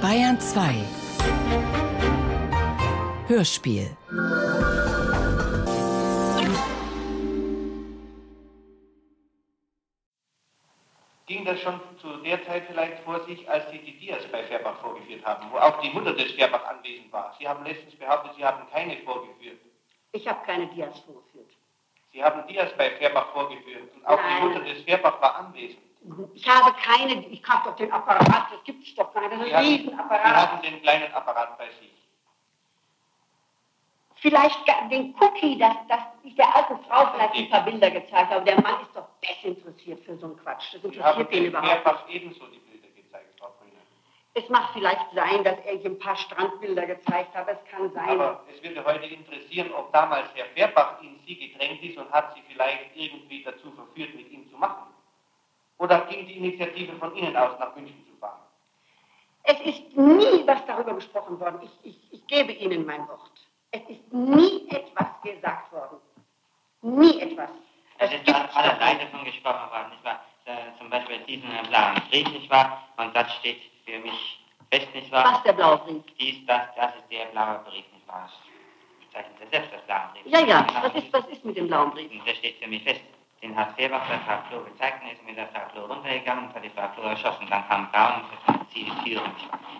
Bayern 2 Hörspiel Ging das schon zu der Zeit vielleicht vor sich, als Sie die Dias bei Fairbach vorgeführt haben, wo auch die Mutter des Fairbach anwesend war? Sie haben letztens behauptet, Sie haben keine vorgeführt. Ich habe keine Dias vorgeführt. Sie haben Dias bei Fairbach vorgeführt und auch Nein. die Mutter des Fairbach war anwesend. Ich habe keine, ich habe doch den Apparat, das gibt es doch gar nicht, das ist ein Sie Riesenapparat. hatten den kleinen Apparat bei sich. Vielleicht den Cookie, dass, dass ich der alten Frau vielleicht ein paar Bilder gezeigt habe. Der Mann ist doch desinteressiert für so einen Quatsch. Das interessiert ihn überhaupt nicht. Fairbach ebenso die Bilder gezeigt, Frau Grüne. Es mag vielleicht sein, dass er ein paar Strandbilder gezeigt hat. Es kann sein. Aber es würde heute interessieren, ob damals Herr Fairbach in Sie gedrängt ist und hat Sie vielleicht irgendwie dazu verführt, mit ihm zu machen. Oder ging die Initiative von Ihnen aus, nach München zu fahren? Es ist nie was darüber gesprochen worden. Ich, ich, ich gebe Ihnen mein Wort. Es ist nie etwas gesagt worden. Nie etwas. Es Das ist an aller. Seite von gesprochen worden, nicht wahr? Zum Beispiel diesen blauen Brief, nicht wahr? Und das steht für mich fest, nicht wahr? Was der blaue Brief? Dies, das, das ist der blaue Brief, nicht wahr? Das bezeichnet er selbst als blauen Brief. Ja, ja. Was ist, was ist mit dem blauen Brief? Und der steht für mich fest. Den hat Fehrbach der Frau Klo gezeigt und ist mit der Frau Klo runtergegangen und hat die Frau Klo erschossen. Dann kam Braun und sie die wahr?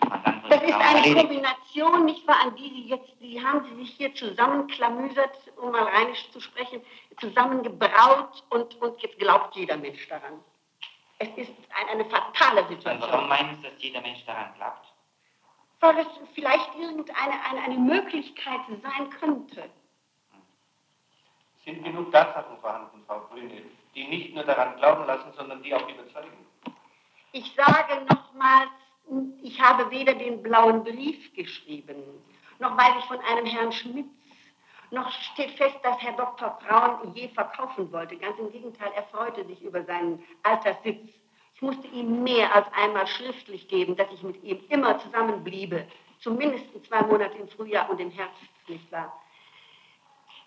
Und dann wurde Das ist eine erledigt. Kombination, nicht wahr, an die Sie jetzt, die haben Sie sich hier zusammenklamüsert, um mal rheinisch zu sprechen, zusammengebraut und, und jetzt glaubt jeder Mensch daran. Es ist ein, eine fatale Und warum Situation. meinen Sie, dass jeder Mensch daran glaubt? Weil es vielleicht irgendeine eine, eine Möglichkeit sein könnte. Sind genug Tatsachen vorhanden, Frau Grüne, die nicht nur daran glauben lassen, sondern die auch überzeugen? Ich sage nochmals, ich habe weder den blauen Brief geschrieben, noch weiß ich von einem Herrn Schmitz, noch steht fest, dass Herr Dr. Braun je verkaufen wollte. Ganz im Gegenteil, er freute sich über seinen Alterssitz. Ich musste ihm mehr als einmal schriftlich geben, dass ich mit ihm immer zusammenbliebe. Zumindest zwei Monate im Frühjahr und im Herbst, nicht wahr?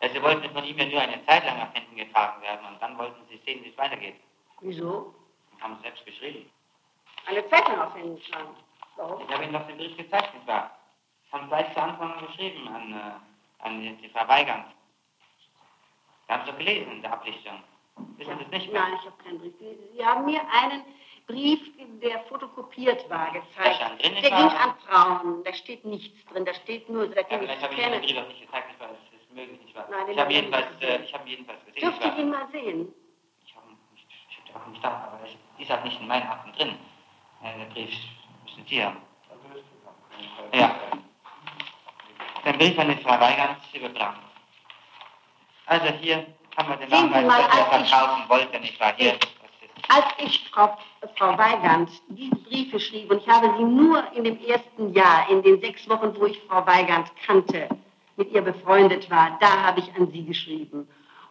Ja, Sie wollten von ihm ja nur eine Zeit lang auf Händen getragen werden und dann wollten Sie sehen, wie es weitergeht. Wieso? Haben Sie selbst geschrieben. Eine Zeit lang auf Händen tragen. Warum? Ich habe Ihnen doch den Brief gezeigt, nicht wahr? Haben gleich zu Anfang an geschrieben an, äh, an die, die Weigand. Sie haben es doch gelesen in der Ablichtung. Wissen Sie es nicht mehr? Nein, ich habe keinen Brief. Sie, Sie haben mir einen Brief, der fotokopiert war, Da gezeigt. stand drin, Der ging an Frauen. Da steht nichts drin. Da steht nur, Ja, seitdem ich vielleicht habe Sie ich Ihnen den. Brief auch nicht gezeigt, nicht wahr? Möglich, nicht wahr? Nein, den ich habe jedenfalls, äh, ich habe jedenfalls gesehen, Dürfte ich ihn mal sehen? Ich habe ihn nicht, auch nicht da, aber es ist auch nicht in meinen Akten drin. Äh, der Brief müssen Sie haben. Ja. Den Brief an die Frau Weigand über Braun. Also hier haben wir den Nachweis, mal, dass er ich- verkaufen wollte, nicht wahr? Hier, Als ich, Frau, Frau Weigand, diese Briefe schrieb, und ich habe sie nur in dem ersten Jahr, in den sechs Wochen, wo ich Frau Weigand kannte, mit ihr befreundet war, da habe ich an sie geschrieben.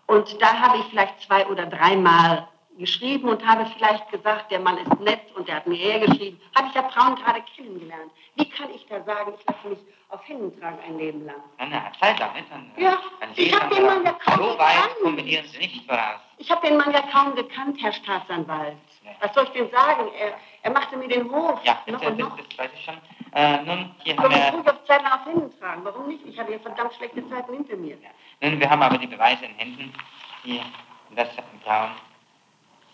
Und da habe ich vielleicht zwei oder dreimal geschrieben und habe vielleicht gesagt, der Mann ist nett und der hat mir hergeschrieben. Habe ich ja Braun gerade kennengelernt. Wie kann ich da sagen, ich lasse mich auf Händen tragen ein Leben lang? eine Zeit lang, nicht? Dann, Ja, dann ich sehen hab Sie den Mann ja kaum So weit gekannt. kombinieren Sie nicht voraus. Ich habe den Mann ja kaum gekannt, Herr Staatsanwalt. Ja. Was soll ich denn sagen? Er, er machte mir den Hof. Ja, das, noch und noch. das weiß ich schon. Äh, nun, hier Warum haben wir, auf Zeit auf Händen tragen? Warum nicht? Ich habe ja verdammt schlechte Zeiten hinter mir. nun, wir haben aber die Beweise in Händen, die das Braun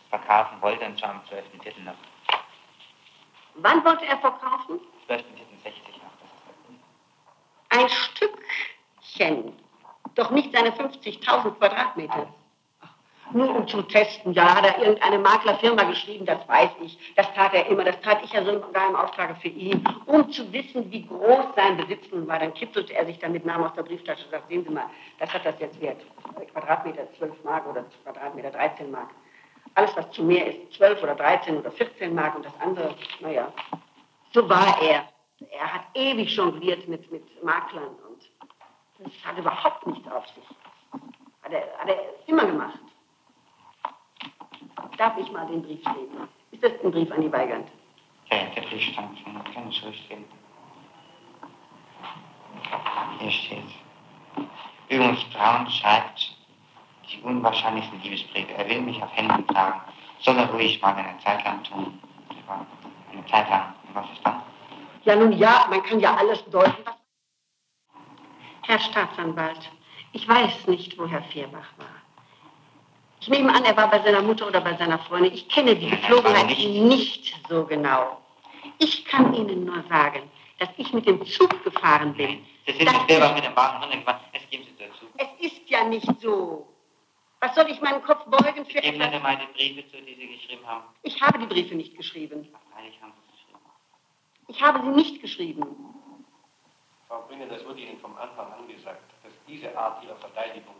verkaufen wollte, und zwar am 12.04. noch. Wann wollte er verkaufen? 12.04.60 noch. Ein Stückchen. Doch nicht seine 50.000 Quadratmeter. Nur um zu testen. Ja, hat er irgendeine Maklerfirma geschrieben, das weiß ich. Das tat er immer. Das tat ich ja sogar im Auftrage für ihn. Um zu wissen, wie groß sein Besitz nun war. Dann kitzelte er sich damit, nahm aus der Brieftasche und sagte, sehen Sie mal, das hat das jetzt wert. Quadratmeter 12 Mark oder Quadratmeter 13 Mark. Alles, was zu mehr ist, 12 oder 13 oder 14 Mark und das andere, naja, so war er. Er hat ewig jongliert mit, mit Maklern und das hat überhaupt nichts auf sich. Hat er, hat er immer gemacht. Darf ich mal den Brief lesen? Ist das ein Brief an die Weigand? Ja, der Brief stand schon, kann ich ruhig sehen. Hier steht. Übrigens, Braun schreibt die unwahrscheinlichsten Liebesbriefe. Er will mich auf Händen tragen. Soll er ruhig mal eine Zeit lang tun. Eine Zeit lang. Was ist dann? Ja, nun ja, man kann ja alles deuten. Herr Staatsanwalt, ich weiß nicht, wo Herr Vierbach war. Ich nehme an, er war bei seiner Mutter oder bei seiner Freundin. Ich kenne die Geflogenheit nicht. nicht so genau. Ich kann Ihnen nur sagen, dass ich mit dem Zug gefahren bin. Sie sind nicht selber mit dem Wagen runtergefahren. Es geben Sie dazu. Es ist ja nicht so. Was soll ich meinen Kopf beugen für Geben Sie meine Briefe zu, die Sie geschrieben haben. Ich habe die Briefe nicht geschrieben. Freilich haben Sie geschrieben. Ich habe sie nicht geschrieben. Frau Brünner, das wurde Ihnen vom Anfang an gesagt, dass diese Art Ihrer Verteidigung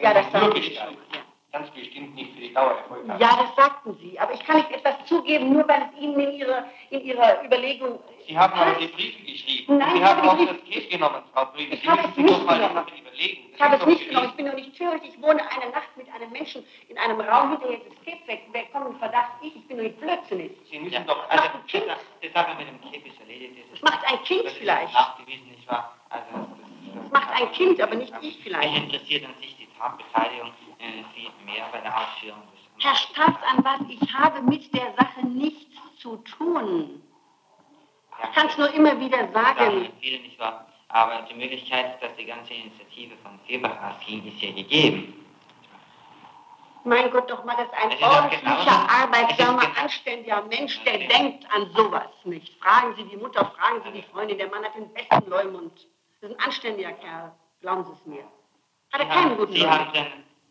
Ja, das Sie schon. gestaltet, Ja. Ganz bestimmt nicht für die Dauer Erfolg hat. ja, das sagten Sie. Aber ich kann nicht etwas zugeben, nur weil es Ihnen in Ihrer, in Ihrer Überlegung. Sie haben aber die Briefe geschrieben. Nein, Sie ich haben habe auch das Case genommen, Frau Brünner. Ich Sie habe müssen es nicht doch mal genommen. überlegen. Ich Das habe ist es nicht genommen. Ich bin doch nicht töricht. Ich wohne eine Nacht mit einem Menschen in einem Raum hinterher ist Escape weg. Wer kommt in Verdacht? Ich. Ich bin doch nicht blödsinnig. Sie müssen Ja, doch also, ein Kind. das- Sache mit dem Kind ist erledigt. Das macht ein Kind das vielleicht. nachgewiesen, nicht wahr? Also, das, Das macht ein Kind, aber nicht ich vielleicht. Mich interessiert an sich die Tatbeteiligung äh, viel mehr bei der Ausführung des Herr Staatsanwalt, ich habe mit der Sache nichts zu tun. Ich kann es nur immer wieder sagen sagen. viele nicht wahr. Aber die Möglichkeit, dass die ganze Initiative von Febach ausging, ist ja gegeben. Mein Gott, doch mal, das ist ein auch ordentlicher, genauso- arbeitsamer, anständiger Mensch, der Okay. denkt an sowas nicht. Fragen Sie die Mutter, fragen Sie die Freundin, der Mann hat den besten Leumund. Das ist ein anständiger Kerl, glauben Sie es mir. Hat er Sie keinen haben, guten Sie Leumund. haben den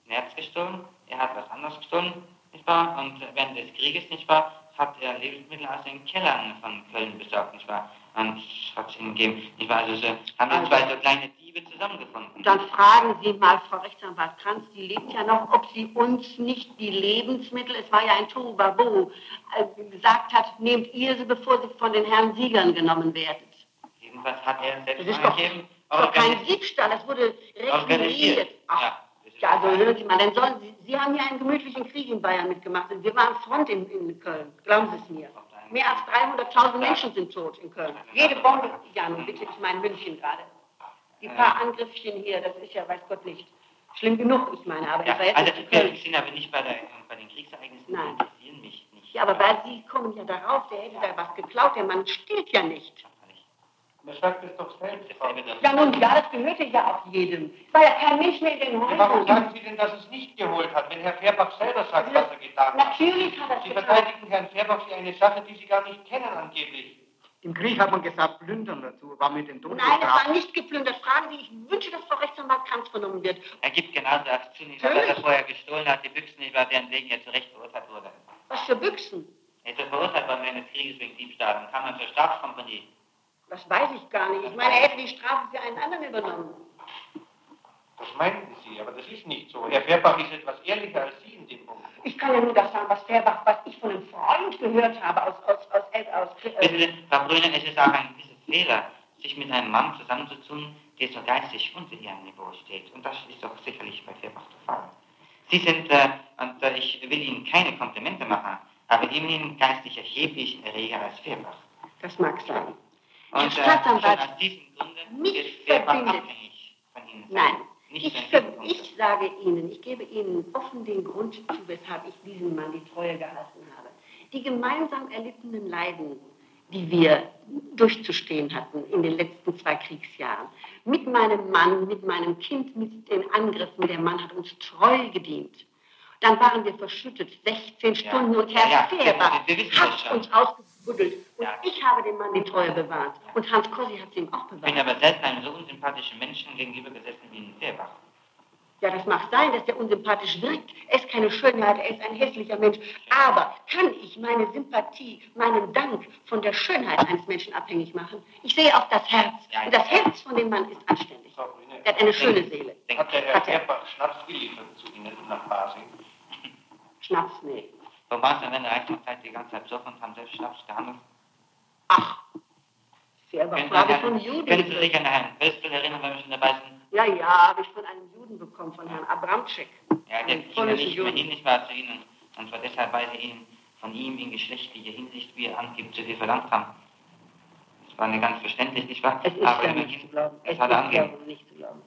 Nerz gestohlen, er hat was anderes gestohlen, nicht wahr? Und während des Krieges, nicht wahr, hat er Lebensmittel aus den Kellern von Köln besorgt, nicht wahr? Und hat es ihnen gegeben, nicht wahr? Also so, haben Also- zwei so kleine Diebe zusammengefunden. Dann fragen Sie mal Frau Rechtsanwalt Kranz, die lebt ja noch, ob sie uns nicht die Lebensmittel, es war ja ein Tohuwabohu, äh, gesagt hat, nehmt ihr sie, bevor sie von den Herren Siegern genommen werdet. Jedenfalls hat er Das selbst ist doch, angegeben, ist doch kein organisiert- Diebstahl, das wurde organisiert. requiriert. Ach, Ja, das ist ja, also hören Sie mal, dann sollen Sie, Sie haben ja einen gemütlichen Krieg in Bayern mitgemacht. Wir waren Front in, in Köln, glauben Sie es mir. Mehr als 300.000 Menschen sind tot in Köln. Jede Bombe, ja nun bitte, ich meine München gerade. Die paar Angriffchen hier, das ist ja, weiß Gott nicht, schlimm genug, ich meine, aber Ja, im Verhältnis also zu wir Köln. sind aber nicht bei, der, bei den Kriegsereignissen, Nein. interessieren mich nicht. Ja, aber weil Sie kommen ja darauf, der hätte da was geklaut, der Mann stiehlt ja nicht. Man sagt es doch selbst, Frau. Ja nun, ja, das gehörte ja auch jedem. War ja kein Mensch mehr in den Warum Häusern. sagen Sie denn, dass es nicht geholt hat, wenn Herr Fairbach selber sagt, was er getan hat? Natürlich hat er es Sie getan. verteidigen Herrn Fairbach für eine Sache, die Sie gar nicht kennen angeblich. Im Krieg hat man gesagt, plündern dazu, war mit den Toten Nein, es war nicht geplündert. Fragen Sie, ich wünsche, dass Frau Rechtsanwalt Kranz vernommen wird. Er gibt genauso als zu, nicht wahr, dass er vorher gestohlen hat, die Büchsen, nicht wahr, deren wegen er zu Recht verurteilt wurde. Was für Büchsen? Er ist verurteilt worden während des Krieges wegen Diebstahl und kam dann zur Staatskompanie. Das weiß ich gar nicht. Ich meine, er hätte die Strafe für einen anderen übernommen. Das meinten Sie, aber das ist nicht so. Herr Fairbach ist etwas ehrlicher als Sie in dem Punkt. Ich kann ja nur das sagen, was Fairbach, was ich von einem Freund gehört habe aus, aus, aus, aus, äh, Sie, Frau Brüner, es ist auch ein gewisser Fehler, sich mit einem Mann zusammenzutun, der so geistig unter Ihrem Niveau steht. Und das ist doch sicherlich bei Fairbach der Fall. Sie sind, äh, und äh, ich will Ihnen keine Komplimente machen, aber immerhin geistig erheblich reger als Fairbach. das mag sein. Und Herr äh, Staatsanwalt, mich verbindet-. Nein, ich, ich sage Ihnen, ich gebe Ihnen offen den Grund zu, weshalb ich diesem Mann die Treue gehalten habe. Die gemeinsam erlittenen Leiden, die wir durchzustehen hatten in den letzten zwei Kriegsjahren, mit meinem Mann, mit meinem Kind, mit den Angriffen, der Mann hat uns treu gedient. Dann waren wir verschüttet, 16 Ja. Stunden, und Ja, Herr ja, wissen das hat uns ausgebuddelt. Und Ja. ich habe dem Mann die Treue bewahrt. Und Hans Kossi hat sie ihm auch Ich bin bewahrt. aber selten einem so unsympathischen Menschen gegenüber gesessen wie Ihnen Fairbach. Ja, das mag sein, dass der unsympathisch wirkt. Er ist keine Schönheit, er ist ein hässlicher Mensch. Aber kann ich meine Sympathie, meinen Dank von der Schönheit eines Menschen abhängig machen? Ich sehe auf das Herz. Und das Herz von dem Mann ist anständig. Er hat eine schöne Seele. Denk- hat der Herr er. Fairbach Schnaps geliefert zu Ihnen nach Basel? Schnaps, nee. Wo waren Sie denn der Reichszeit die ganze Zeit besoffen und haben selbst Schnaps gehandelt? Ach, Sie, habe ich an von Juden. können Sie sich an Herrn Wöstel erinnern, wenn wir schon dabei sind? Ja, ja, habe ich von einem Juden bekommen, von Herrn Abramczyk. Ja, der ja polnischen nicht mehr Juden. hin, nicht wahr, zu Ihnen. Und war deshalb, weil Sie ihn von ihm in geschlechtlicher Hinsicht, wie er angibt, zu viel verlangt haben. Das war nicht ganz verständlich, nicht wahr? Es ist Aber ja nicht zu glauben. Es das ist nicht zu glauben.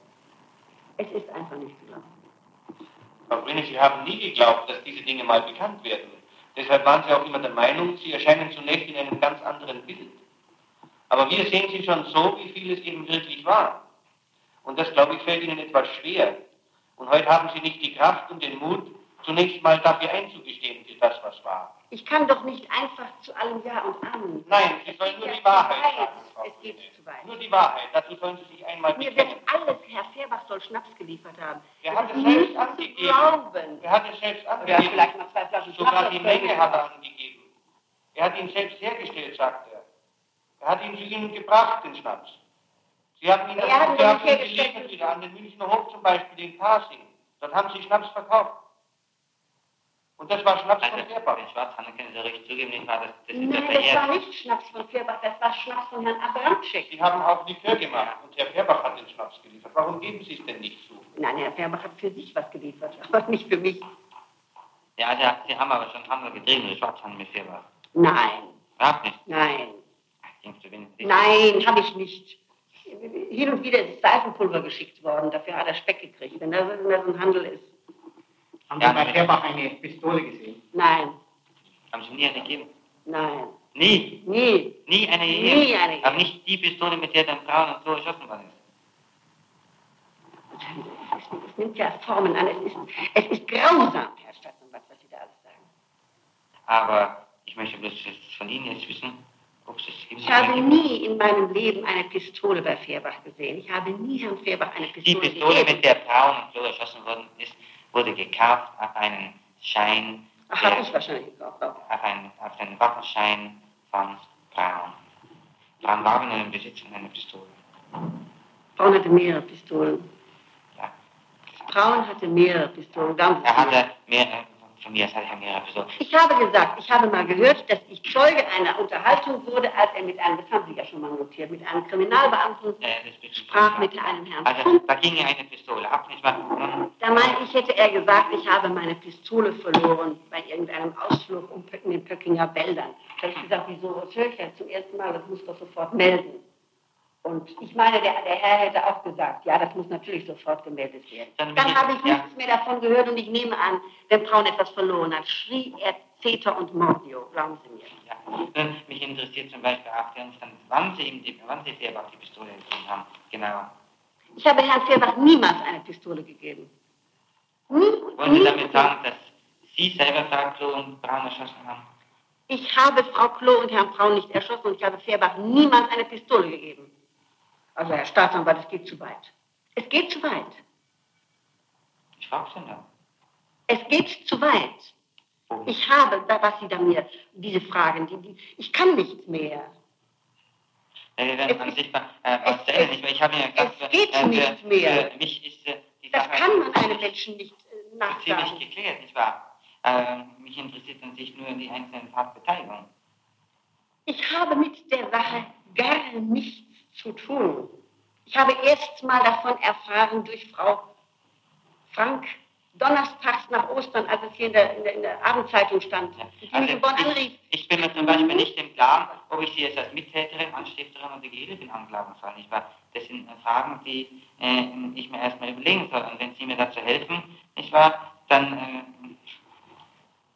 Es ist einfach nicht zu glauben. Frau haben nie geglaubt, dass diese Dinge mal bekannt werden. Deshalb waren Sie auch immer der Meinung, Sie erscheinen zunächst in einem ganz anderen Bild. Aber wir sehen sie schon so, wie viel es eben wirklich war. Und das, glaube ich, fällt Ihnen etwas schwer. Und heute haben Sie nicht die Kraft und den Mut, zunächst mal dafür einzugestehen, für das, was war. Ich kann doch nicht einfach zu allem Ja und Amen. Nein, Sie sollen nur die Wahrheit sagen. Frau Es geht zu weit. Nur die Wahrheit. Dazu sollen Sie sich einmal Mir wird bekennen. alles, Herr Fehrbach soll Schnaps geliefert haben. Das hat es selbst angegeben? glauben. Er hat es selbst angegeben. vielleicht mal zwei Flaschen Sogar Schnaps die Menge hat er gebracht. angegeben. Er hat ihn selbst hergestellt, sagt er. Er hat ihn zu Ihnen gebracht, den Schnaps. Sie haben ihn, Er hat ihn Sie haben geliefert wieder an den Münchner Hof zum Beispiel, in Pasing. Dort haben Sie Schnaps verkauft. Und das war Schnaps Also, von Fehrbach. den Schwarzhandel können Sie richtig zugeben, nicht wahr? Das, das Nein, das war nicht Schnaps von Fehrbach, das war Schnaps von Herrn Abramczyk. Sie haben auch Likör gemacht und Herr Fehrbach hat den Schnaps geliefert. Warum geben Sie es denn nicht zu? Nein, Herr Fehrbach hat für sich was geliefert, aber nicht für mich. Ja, also, Sie haben aber schon Handel getrieben, den Schwarzhandel mit Fehrbach. Nein, Überhaupt nicht. nein, nein, habe ich nicht. Hin und wieder ist Seifenpulver geschickt worden, dafür hat er Speck gekriegt, wenn das wenn das ein Handel ist. Haben Ja, Sie bei nein. Fehrbach eine Pistole gesehen? Nein, Haben Sie nie eine gegeben? nein, Nie. nie. Nie eine Nie gegeben. eine gegeben. Aber nicht die Pistole, mit der dann Frauen und so erschossen worden ist. Es, nimmt ja Formen an, es ist, es ist grausam, Herr Staatsanwalt, was Sie da alles sagen. Aber ich möchte bloß von Ihnen jetzt wissen, ob es. Ich habe nie in meinem Leben eine Pistole bei Fehrbach gesehen. Ich habe nie Herrn Fehrbach eine Die Pistole Pistole, gegeben. mit der Braun und Flo erschossen worden ist, wurde gekauft auf einen Schein, Ach, habe ich wahrscheinlich gekauft. auch. auf, einen, auf den Waffenschein von Braun. Braun war in einem Besitz von einer Pistole. Braun hatte mehrere Pistolen. Ja. Braun hatte mehrere Pistolen. Ganz Er hatte mehrere. Ich habe gesagt, ich habe mal gehört, dass ich Zeuge einer Unterhaltung wurde, als er mit einem, das haben Sie ja schon mal notiert, mit einem Kriminalbeamten das sprach mit einem Herrn Also, da ging ja eine Pistole ab, nicht wahr? Nun, Da meine ich, hätte er gesagt, ich habe meine Pistole verloren bei irgendeinem Ausflug um in den Pöckinger Wäldern. Da habe ich gesagt, wieso, das höre ich ja zum ersten Mal, das muss doch sofort melden. Und ich meine, der, der Herr hätte auch gesagt, ja, das muss natürlich sofort gemeldet werden. Dann Dann habe ich ja. nichts mehr davon gehört und ich nehme an, wenn Braun etwas verloren hat, schrie er Zeter und Mordio, glauben Sie mir. ja. Nun, mich interessiert zum Beispiel auch Umstand, wann Sie ihm die, wann Sie Fehrbach die Pistole gegeben haben. Genau. Ich habe Herrn Fehrbach niemals eine Pistole gegeben. Nie, Wollen Sie damit sagen, dass Sie selber Frau Klo und Braun erschossen haben? Ich habe Frau Klo und Herrn Braun nicht erschossen und ich habe Fehrbach niemals eine Pistole gegeben. Also, Herr Staatsanwalt, es geht zu weit. Es geht zu weit. Ich frage Sie nur. Es geht zu weit. Ich habe, da, was Sie da mir, diese Fragen, die, die, ich kann nichts mehr. Ja, wir werden Es an ist- sich mal äh, es- erzählen. Ich, ich habe Ihnen gesagt, es geht äh, nicht für, mehr. Für mich ist äh, die Das Sache kann man einem ziemlich- Menschen nicht äh, ziemlich nachsagen. geklärt, nicht wahr? Ähm, mich interessiert an sich nur die einzelnen Tatbeteiligungen. Ich habe mit der Sache gar nichts zu tun. Ich habe erst mal davon erfahren durch Frau Frank donnerstags nach Ostern, als es hier in der, in der, in der Abendzeitung stand, die mich Also in Bonn anrief. ich, ich bin mir zum Beispiel nicht im Klaren, ob ich Sie jetzt als Mittäterin, Anstifterin oder Gehilfin anklagen soll. Nicht wahr? Das sind Fragen, die äh, ich mir erstmal überlegen soll. Und wenn Sie mir dazu helfen, nicht wahr, dann äh,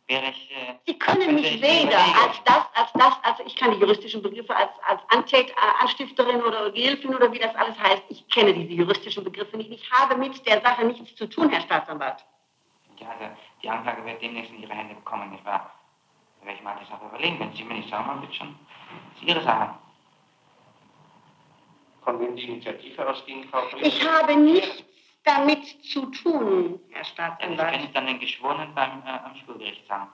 wäre ich... Äh, Sie können mich weder als das, als das, also ich kann die juristischen Begriffe als, als Antät, äh, Anstifterin oder Gehilfin oder wie das alles heißt, ich kenne diese juristischen Begriffe nicht. Ich habe mit der Sache nichts zu tun, Herr Staatsanwalt. Ja, also die Anklage wird demnächst in Ihre Hände bekommen, nicht wahr? Da werde ich mal das auch überlegen. Wenn Sie mir nicht sagen, dann wird schon. Das ist Ihre Sache. Von wem die Initiative ausging, Frau Grüne? Ich habe nichts damit zu tun, Herr Ja, das Staatsanwalt. können Sie dann den Geschworenen beim äh, am Schulgericht sagen.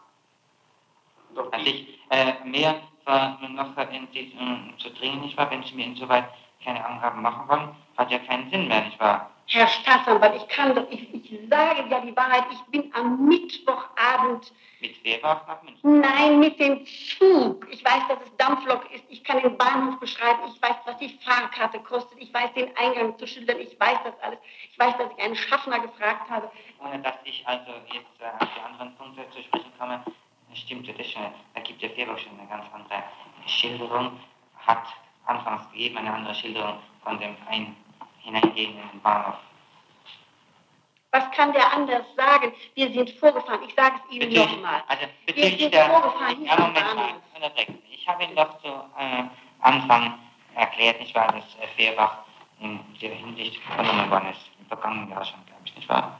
Doch An die, sich äh, mehr äh, noch in Sie äh, zu dringen, nicht wahr? Wenn Sie mir insoweit keine Angaben machen wollen, hat ja keinen Sinn mehr, nicht wahr? Herr Staatsanwalt, ich kann doch, ich, ich sage ja die Wahrheit, ich bin am Mittwochabend, Mit Fehrbach nach München. nein, mit dem Zug. Ich weiß, dass es Dampflok ist, ich kann den Bahnhof beschreiben, ich weiß, was die Fahrkarte kostet, ich weiß den Eingang zu schildern, ich weiß das alles. Ich weiß, dass ich einen Schaffner gefragt habe. Ohne dass ich also jetzt äh, auf die anderen Punkte zu sprechen komme, stimmte das schon. Da gibt der Fehrbach schon eine ganz andere Schilderung. Hat anfangs gegeben eine andere Schilderung von dem ein Hineingehen in den Bahnhof. Was kann der anders sagen? Wir sind vorgefahren. Ich sage es Ihnen nochmal. also Wir bezüglich sind der, vorgefahren ja, Moment mal, unterbrechen. Ich habe Ihnen doch zu äh, Anfang erklärt, nicht wahr, dass äh, Fehrbach in der Hinsicht vernommen worden ist, im vergangenen Jahr schon, glaube ich, nicht wahr?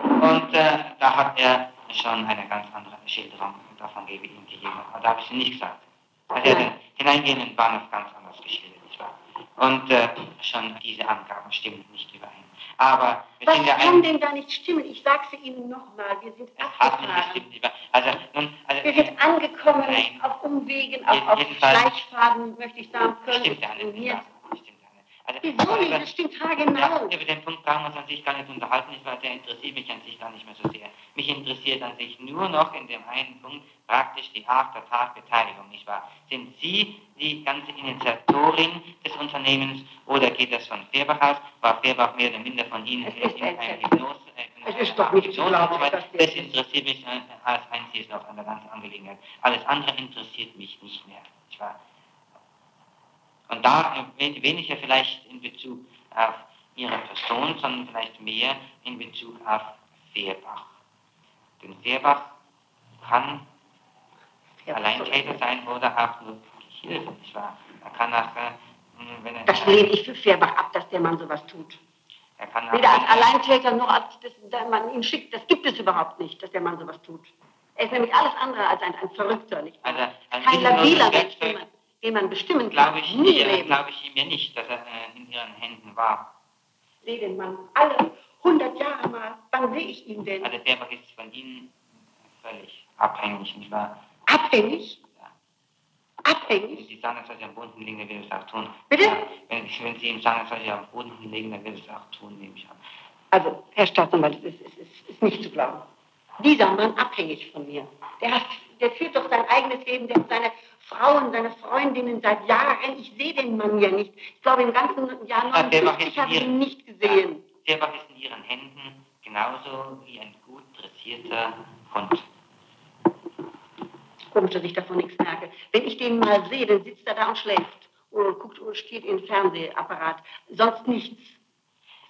Und äh, da hat er schon eine ganz andere Schilderung, davon gebe ich ihm die gegeben, aber da habe ich sie nicht gesagt. Also er hat den hineingehenden Bahnhof ganz anders geschildert, nicht wahr? Und äh, schon diese Angaben stimmen nicht überein. Aber wir Was sind ja kann ein... denn da nicht stimmen? Ich sage es Ihnen nochmal. Wir sind abgefahren. Also, nun, also, Wir sind angekommen Nein. auf Umwegen, auf, auf Schleichfaden, möchte ich sagen. Stimmt ja nicht. Ja, stimmt ja nicht. Also, Wieso nicht? Das stimmt Ja, haargenau. über den Punkt brauchen wir uns an sich gar nicht unterhalten, wahr? Der interessiert mich an sich gar nicht mehr so sehr. Mich interessiert an sich nur noch in dem einen Punkt praktisch die Art der Tatbeteiligung, nicht wahr? Sind Sie die ganze Initiatorin des Unternehmens oder geht das von Fehrbach aus? War Fehrbach mehr oder minder von Ihnen Es in ist ein einer Test. Hypnose? äh, Es ist doch nicht zu glauben, wir- Das interessiert mich äh, als einziges noch an der ganzen Angelegenheit. Alles andere interessiert mich nicht mehr, nicht wahr? Und da äh, weniger vielleicht in Bezug auf ihre Person, sondern vielleicht mehr in Bezug auf Fehrbach. Denn Fehrbach kann Alleintäter sein oder auch nur Hilfe, nicht wahr? Er kann auch, äh, wenn er, Das lehne ich für Fehrbach ab, dass der Mann sowas tut. er kann auch, Weder als Alleintäter noch als dass der Mann ihn schickt. Das gibt es überhaupt nicht, dass der Mann sowas tut. Er ist nämlich alles andere als ein, ein Verrückter, nicht wahr? Also, ein Kein labiler Mensch, Man bestimmen kann. glaube ich, ihr, glaube ich ihm ja nicht, dass er äh, in ihren Händen war. Sehe den Mann alle 100 Jahre mal. Wann sehe ich ihn denn? Also Fehrbach ist von ihnen völlig abhängig, nicht wahr? Abhängig? Ja. Wenn Abhängig? Sie sagen, dass Sie am Boden liegen, dann will es auch tun. Bitte? Ja, wenn, wenn Sie ihm sagen, dass Sie am Boden liegen, dann will es auch tun, nehme ich an. Also, Herr Staatsanwalt, es ist, es ist, ist nicht zu glauben. Dieser Mann abhängig von mir. Der, hat, der führt doch sein eigenes Leben, der hat seine Frauen, seine Freundinnen seit Jahren. Ich sehe den Mann ja nicht. Ich glaube, im ganzen Jahr Ja, der war 59 jetzt habe ich ihn nicht gesehen. Fehrbach ist in Ihren Händen genauso wie ein gut dressierter Hund. Komisch, dass ich davon nichts merke. Wenn ich den mal sehe, dann sitzt er da und schläft. Oder guckt oder steht in den Fernsehapparat. Sonst nichts.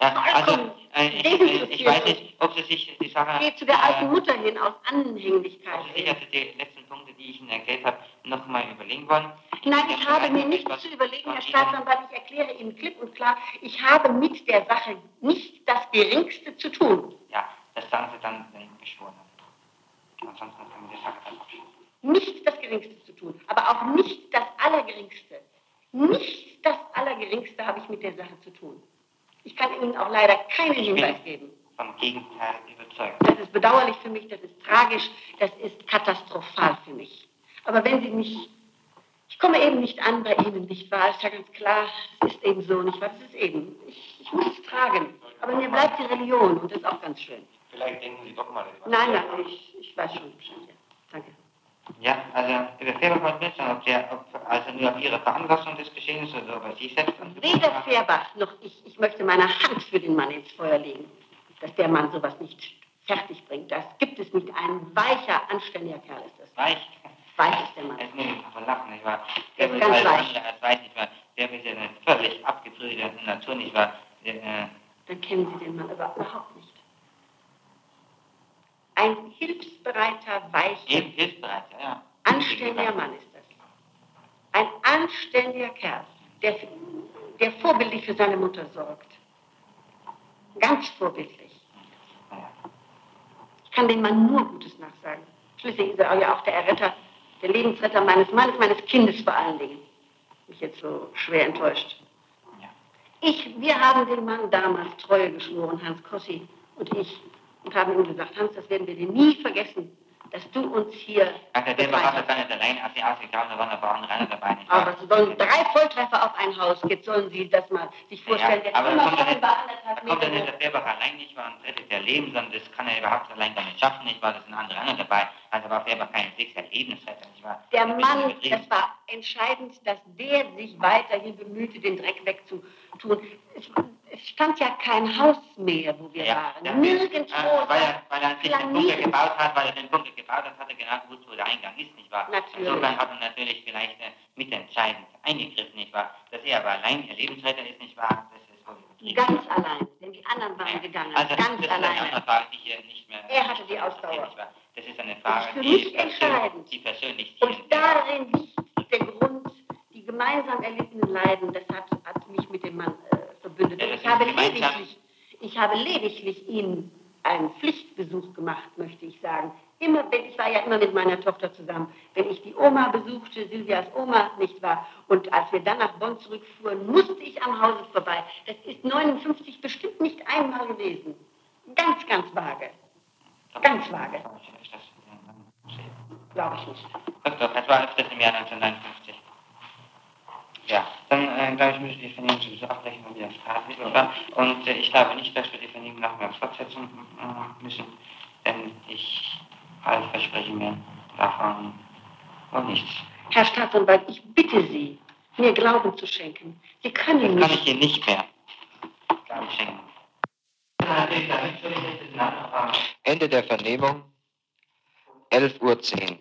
Ja, also, äh, ich, äh, ich weiß nicht, ob Sie sich die Sache... Geht zu der alten äh, Mutter hin aus ob Anhänglichkeit. Sie sich also die letzten Punkte, die ich Ihnen erklärt habe, nochmal überlegen wollen. Nein, ich Ja, habe mir nichts zu überlegen, Herr Ihnen. Staatsanwalt. Ich erkläre Ihnen klipp und klar, ich habe mit der Sache nicht das Geringste zu tun. Ja, das sagen Sie dann, wenn ich geschworen habe. Ansonsten können wir die Sache dann abschließen. Nicht das Geringste zu tun, aber auch nicht das Allergeringste. Nicht das Allergeringste habe ich mit der Sache zu tun. Ich kann Ihnen auch leider keinen Hinweis bin geben. vom Gegenteil überzeugt. Das ist bedauerlich für mich, das ist tragisch, das ist katastrophal für mich. Aber wenn Sie mich, ich komme eben nicht an bei Ihnen, nicht wahr? Ist ja ganz klar, es ist eben so, nicht wahr? Das ist eben, ich, ich muss es tragen. Aber mir bleibt die Religion und das ist auch ganz schön. Vielleicht denken Sie doch mal etwas. Nein, nein, ich, ich weiß schon Bescheid. Ja. Danke. Ja, also über Fehrbach wollte wissen, ob, der, ob also nur auf Ihre Veranlassung des Geschehens ist oder ob er Sie selbst Weder hat. Fehrbach noch ich, ich möchte meine Hand für den Mann ins Feuer legen, dass der Mann sowas nicht fertig bringt. Das gibt es nicht. Ein weicher, anständiger Kerl ist das. Weich. Weich ist der Mann. Es muss ich aber lachen, nicht wahr? Er Der ist ganz alles weich. als weiß, nicht wahr? Der ist ja eine völlig abgebrühte Natur, nicht wahr? Der, äh, dann kennen Sie den Mann aber überhaupt nicht. Ein hilfsbereiter, weicher, eben hilfsbereit, ja, anständiger Mann ist das. Ein anständiger Kerl, der, der vorbildlich für seine Mutter sorgt. Ganz vorbildlich. Ich kann dem Mann nur Gutes nachsagen. Schließlich ist er ja auch der Erretter, der Lebensretter meines Mannes, meines Kindes vor allen Dingen. Mich jetzt so schwer enttäuscht. Ich, wir haben dem Mann damals Treue geschworen, Hans Kossi und ich, und haben ihm gesagt, Hans, das werden wir dir nie vergessen, dass du uns hier Also der war das nicht allein aus sie ausgegraben, da waren ein paar andere dabei, nicht? Aber es sollen drei Volltreffer auf ein Haus, jetzt sollen Sie das mal sich vorstellen. Ja, Der aber kommt, Trümmerfall war anderthalb kommt ja Meter nicht der Fehrbach allein nicht war und rettet der Leben, sondern das kann er überhaupt allein gar nicht schaffen, nicht wahr? Das sind andere andere dabei. Also war Fehrbach kein fixer Lebensretter, nicht wahr? Der Mann, das war entscheidend, dass der sich weiterhin bemühte, den Dreck wegzutun. Es, stand ja kein Haus mehr, wo wir Ja, waren. Nirgendwo. äh, weil, er, weil er sich den Bunker gebaut hat, weil er den Bunker gebaut hat, hat er genau gewusst, wo der Eingang ist, nicht wahr? Natürlich. Insofern hat er natürlich vielleicht äh, mitentscheidend eingegriffen, nicht wahr? Dass er aber allein ihr Lebensretter ist, nicht wahr? Das ist wohl. Ganz allein, denn die anderen waren Ja, gegangen. Also, ganz das ist eine andere Frage, die hier nicht mehr... Er hatte die Ausdauer. nicht wahr? Das ist eine Das Frage, ist für die, persönlich- entscheidend. die persönlich... Und darin liegt der Grund, die gemeinsam erlittenen Leiden, das hat, hat mich mit dem Mann äh, verbündet. Ja, das ich, habe lediglich, ich habe lediglich ihm einen Pflichtbesuch gemacht, möchte ich sagen. Immer, wenn ich war ja immer mit meiner Tochter zusammen. Wenn ich die Oma besuchte, Silvias Oma, nicht wahr? Und als wir dann nach Bonn zurückfuhren, musste ich am Hause vorbei. Das ist 59 bestimmt nicht einmal gewesen. Ganz, ganz vage. Ganz vage. Glaube ich nicht. Das war das im Jahr 1959. Ja, dann äh, glaube ich, müssen wir die Vernehmung sowieso abbrechen, weil wir das Tatmittel war. Und äh, ich glaube nicht, dass wir die Vernehmung noch mehr fortsetzen äh, müssen, denn ich halt verspreche mir davon wohl nichts. Herr Staatsanwalt, ich bitte Sie, mir Glauben zu schenken. Sie können Das kann ich nicht. Ihnen nicht mehr Glauben schenken. Ende der Vernehmung, 11.10 Uhr.